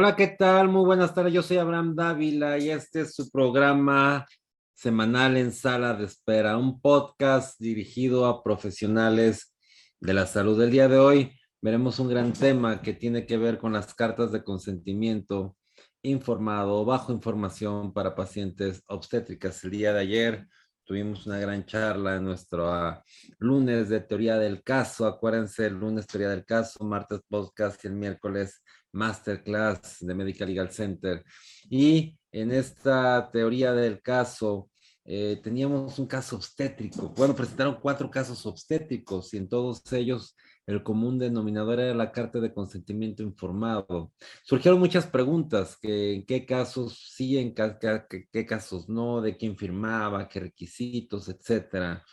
Hola, ¿qué tal? Muy buenas tardes. Yo soy Abraham Dávila y este es su programa semanal en sala de espera, un podcast dirigido a profesionales de la salud. El día de hoy veremos un gran tema que tiene que ver con las cartas de consentimiento informado o bajo información para pacientes obstétricas. El día de ayer tuvimos una gran charla en nuestro ah, lunes de teoría del caso. Acuérdense, el lunes teoría del caso, martes podcast y el miércoles masterclass de Medical Legal Center. Y en esta teoría del caso, eh, teníamos un caso obstétrico. Bueno, presentaron cuatro casos obstétricos y en todos ellos el común denominador era la carta de consentimiento informado. Surgieron muchas preguntas, que en qué casos sí, en qué, casos no, de quién firmaba, qué requisitos, etcétera.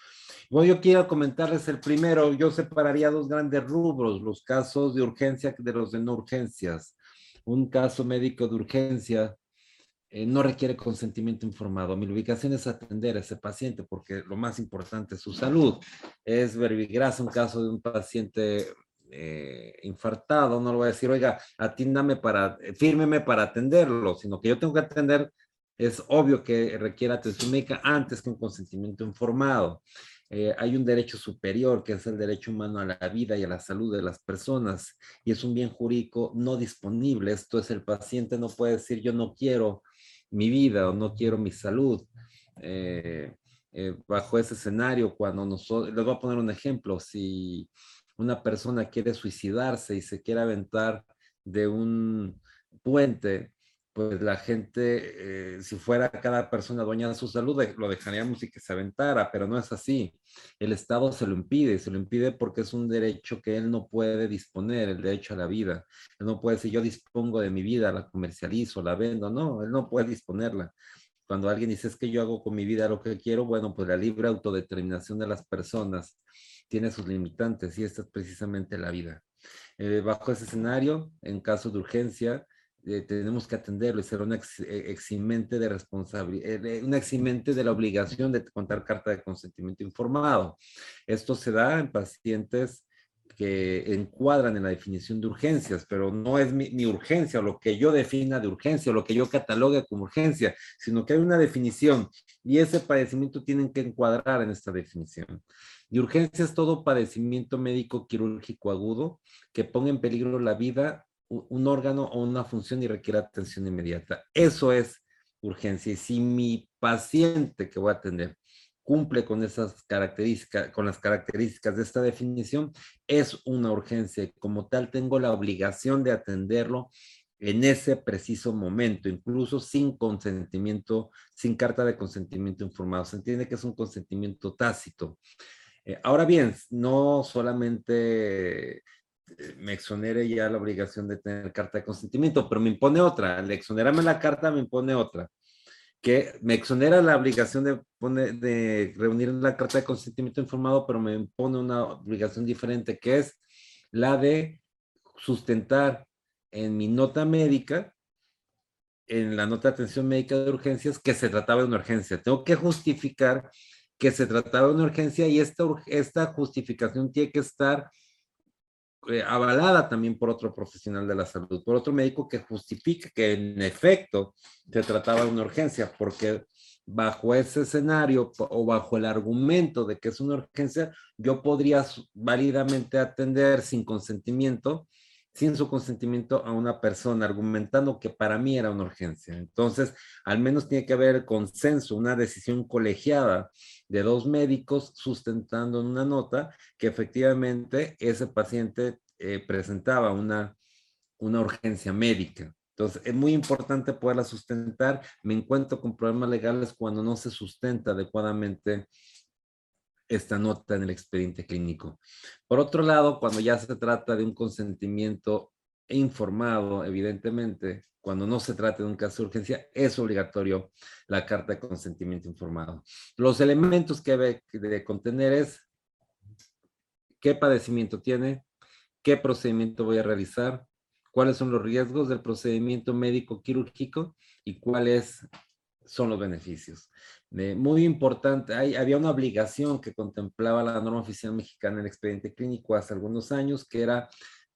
Bueno, yo quiero comentarles el primero, yo separaría dos grandes rubros, los casos de urgencia de los de no urgencias. Un caso médico de urgencia eh, no requiere consentimiento informado. Mi ubicación es atender a ese paciente porque lo más importante es su salud. Es verbigrasa un caso de un paciente eh, infartado, no lo voy a decir, oiga, atiéndame para, fírmeme para atenderlo, sino que yo tengo que atender, es obvio que requiere atención médica antes que un consentimiento informado. Eh, hay un derecho superior que es el derecho humano a la vida y a la salud de las personas y es un bien jurídico no disponible. Esto es, el paciente no puede decir yo no quiero mi vida o no quiero mi salud. Eh, eh, bajo ese escenario, cuando nosotros, les voy a poner un ejemplo, si una persona quiere suicidarse y se quiere aventar de un puente, pues la gente, eh, si fuera cada persona dueña de su salud, lo dejaríamos y que se aventara, pero no es así. El Estado se lo impide, se lo impide porque es un derecho que él no puede disponer, el derecho a la vida. Él no puede decir, yo dispongo de mi vida, la comercializo, la vendo, no, él no puede disponerla. Cuando alguien dice, es que yo hago con mi vida lo que quiero, bueno, pues la libre autodeterminación de las personas tiene sus limitantes y esta es precisamente la vida. Eh, bajo ese escenario, en caso de urgencia, eh, tenemos que atenderlo y ser un eh, eximente de responsabilidad, eh, un eximente de la obligación de contar carta de consentimiento informado. Esto se da en pacientes que encuadran en la definición de urgencias, pero no es mi, urgencia o lo que yo defina de urgencia o lo que yo catalogue como urgencia, sino que hay una definición y ese padecimiento tienen que encuadrar en esta definición. Y urgencia es todo padecimiento médico quirúrgico agudo que ponga en peligro la vida un órgano o una función y requiere atención inmediata. Eso es urgencia. Y si mi paciente que voy a atender cumple con esas características, con las características de esta definición, es una urgencia. Como tal, tengo la obligación de atenderlo en ese preciso momento, incluso sin consentimiento, sin carta de consentimiento informado. Se entiende que es un consentimiento tácito. Eh, ahora bien, no solamente me exonere ya la obligación de tener carta de consentimiento, pero me impone otra. Al exonerarme la carta, me impone otra. Que me exonera la obligación de, de reunir la carta de consentimiento informado, pero me impone una obligación diferente, que es la de sustentar en mi nota médica, en la nota de atención médica de urgencias, que se trataba de una urgencia. Tengo que justificar que se trataba de una urgencia y esta justificación tiene que estar eh, avalada también por otro profesional de la salud, por otro médico que justifique que en efecto se trataba de una urgencia, porque bajo ese escenario o bajo el argumento de que es una urgencia, yo podría válidamente atender sin consentimiento, sin su consentimiento a una persona, argumentando que para mí era una urgencia. Entonces, al menos tiene que haber consenso, una decisión colegiada de dos médicos sustentando en una nota que efectivamente ese paciente eh, presentaba una, una urgencia médica. Entonces, es muy importante poderla sustentar. Me encuentro con problemas legales cuando no se sustenta adecuadamente esta nota en el expediente clínico. Por otro lado, cuando ya se trata de un consentimiento informado, evidentemente, cuando no se trata de un caso de urgencia, es obligatorio la carta de consentimiento informado. Los elementos que debe contener es qué padecimiento tiene, qué procedimiento voy a realizar, cuáles son los riesgos del procedimiento médico quirúrgico y cuáles son los beneficios. muy importante, había una obligación que contemplaba la norma oficial mexicana en el expediente clínico hace algunos años, que era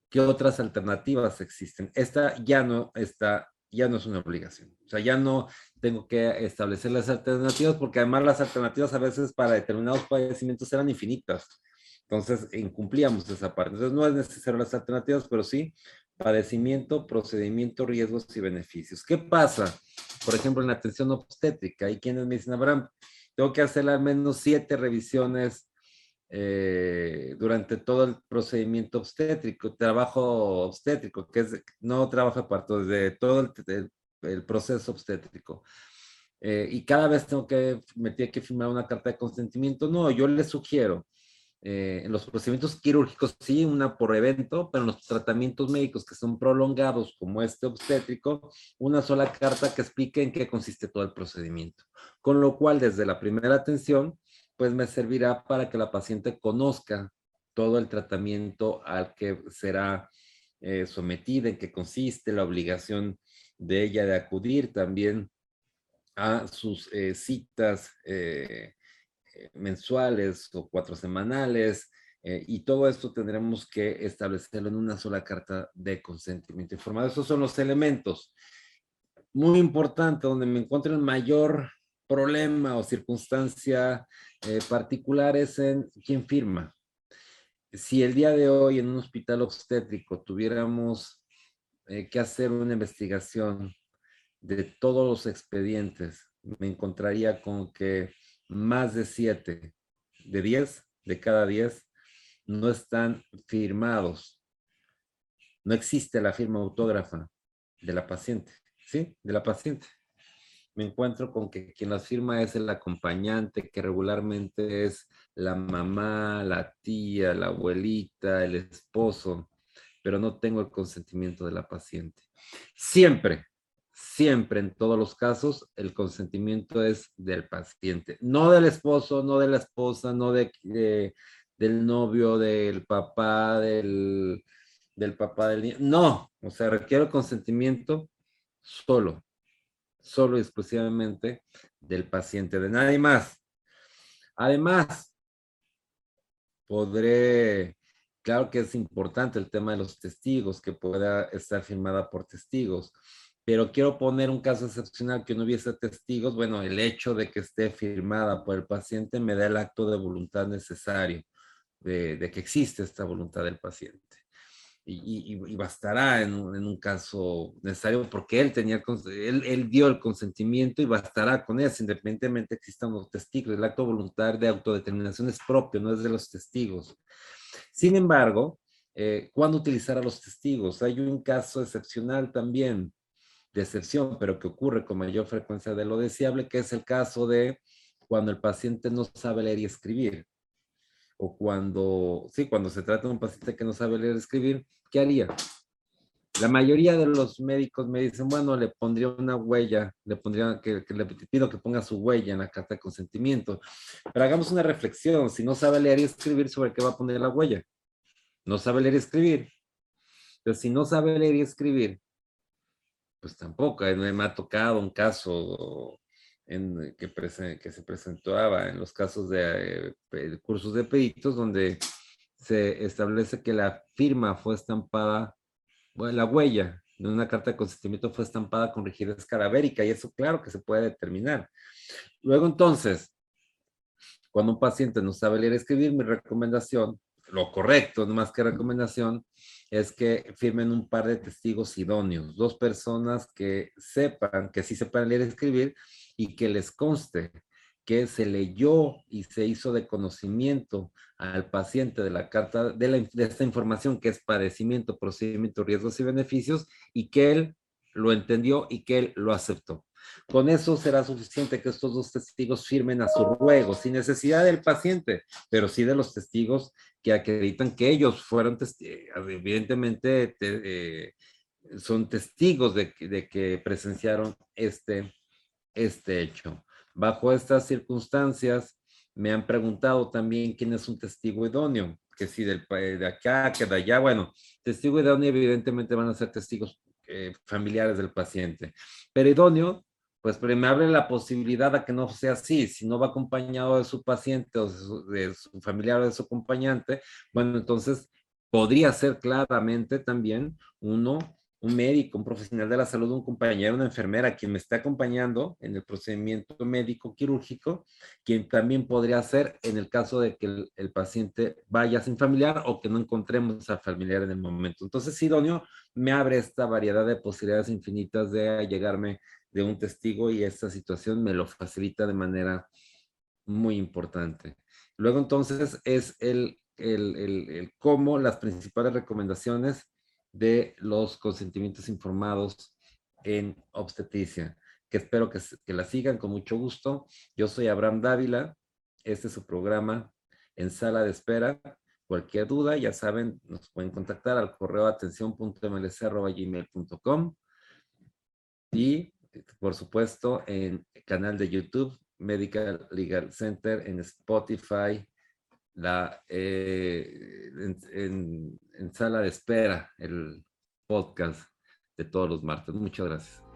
¿qué otras alternativas existen? Esta ya no está, ya no es una obligación. O sea, ya no tengo que establecer las alternativas porque además las alternativas a veces para determinados padecimientos eran infinitas. Entonces, incumplíamos esa parte. Entonces, no es necesario las alternativas, pero sí padecimiento, procedimiento, riesgos y beneficios. ¿Qué pasa? Por ejemplo, en la atención obstétrica, hay quienes me dicen, Abraham, tengo que hacer al menos siete revisiones eh, durante todo el procedimiento obstétrico, trabajo obstétrico, que es, no trabajo de todo el, proceso obstétrico. Eh, y cada vez tengo que, me tiene que firmar una carta de consentimiento. No, yo le sugiero eh, en los procedimientos quirúrgicos sí, una por evento, pero en los tratamientos médicos que son prolongados, como este obstétrico, una sola carta que explique en qué consiste todo el procedimiento. Con lo cual, desde la primera atención, pues me servirá para que la paciente conozca todo el tratamiento al que será eh, sometida, en qué consiste, la obligación de ella de acudir también a sus eh, citas eh, mensuales o cuatro semanales, y todo esto tendremos que establecerlo en una sola carta de consentimiento informado. Esos son los elementos. Muy importante, donde me encuentro el mayor problema o circunstancia eh, particular es en quién firma. Si el día de hoy en un hospital obstétrico tuviéramos que hacer una investigación de todos los expedientes, me encontraría con que más de siete, de diez, de cada diez, no están firmados. No existe la firma autógrafa de la paciente, ¿sí? De la paciente. Me encuentro con que quien las firma es el acompañante, que regularmente es la mamá, la tía, la abuelita, el esposo, pero no tengo el consentimiento de la paciente. Siempre, siempre en todos los casos el consentimiento es del paciente, no del esposo, no de la esposa, no de, del novio, del papá, del, del papá del niño. No, o sea, requiere el consentimiento solo, solo y exclusivamente del paciente, de nadie más. Además, podré, claro que es importante el tema de los testigos, que pueda estar firmada por testigos pero quiero poner un caso excepcional que no hubiese testigos, bueno, el hecho de que esté firmada por el paciente me da el acto de voluntad necesario, de, que existe esta voluntad del paciente. Y, bastará en un, caso necesario porque él tenía, él, dio el consentimiento y bastará con eso, independientemente existan los testigos. El acto voluntad de autodeterminación es propio, no es de los testigos. Sin embargo, eh, ¿cuándo utilizar a los testigos? Hay un caso excepcional también de excepción, pero que ocurre con mayor frecuencia de lo deseable, que es el caso de cuando el paciente no sabe leer y escribir. O cuando, sí, cuando se trata de un paciente que no sabe leer y escribir, ¿qué haría? La mayoría de los médicos me dicen, bueno, le pondría una huella, le pondría, que, le pido que ponga su huella en la carta de consentimiento. Pero hagamos una reflexión, si no sabe leer y escribir, ¿sobre qué va a poner la huella? No sabe leer y escribir. Pero si no sabe leer y escribir, pues tampoco, eh, me ha tocado un caso en, que, que se presentaba en los casos de eh, cursos de peritos donde se establece que la firma fue estampada, bueno, la huella de una carta de consentimiento fue estampada con rigidez carabérica y eso claro que se puede determinar. Luego entonces, cuando un paciente no sabe leer y escribir, mi recomendación, lo correcto, no más que recomendación, es que firmen un par de testigos idóneos, dos personas que sepan, que sí sepan leer y escribir y que les conste que se leyó y se hizo de conocimiento al paciente de la carta, de, la, de esta información que es padecimiento, procedimiento, riesgos y beneficios y que él lo entendió y que él lo aceptó. Con eso será suficiente que estos dos testigos firmen a su ruego, sin necesidad del paciente, pero sí de los testigos que acreditan que ellos fueron, evidentemente, eh, son testigos de, que presenciaron este, este hecho. Bajo estas circunstancias, me han preguntado también quién es un testigo idóneo, que si del, de acá, que de allá, bueno, testigo idóneo evidentemente van a ser testigos eh, familiares del paciente, pero idóneo pues me abre la posibilidad a que no sea así, si no va acompañado de su paciente o de su, familiar o de su acompañante, bueno, entonces podría ser claramente también uno un médico, un profesional de la salud, un compañero, una enfermera, quien me está acompañando en el procedimiento médico quirúrgico, quien también podría ser en el caso de que el, paciente vaya sin familiar o que no encontremos al familiar en el momento. Entonces, idóneo me abre esta variedad de posibilidades infinitas de llegarme de un testigo y esta situación me lo facilita de manera muy importante. Luego entonces es el, el, el cómo las principales recomendaciones de los consentimientos informados en obstetricia, que espero que, que la sigan con mucho gusto. Yo soy Abraham Dávila, este es su programa en sala de espera. Cualquier duda, ya saben, nos pueden contactar al correo atención.mlc.gmail.com y, por supuesto, en el canal de YouTube, Medical Legal Center, en Spotify, la, eh, en, en, sala de espera, el podcast de todos los martes. Muchas gracias.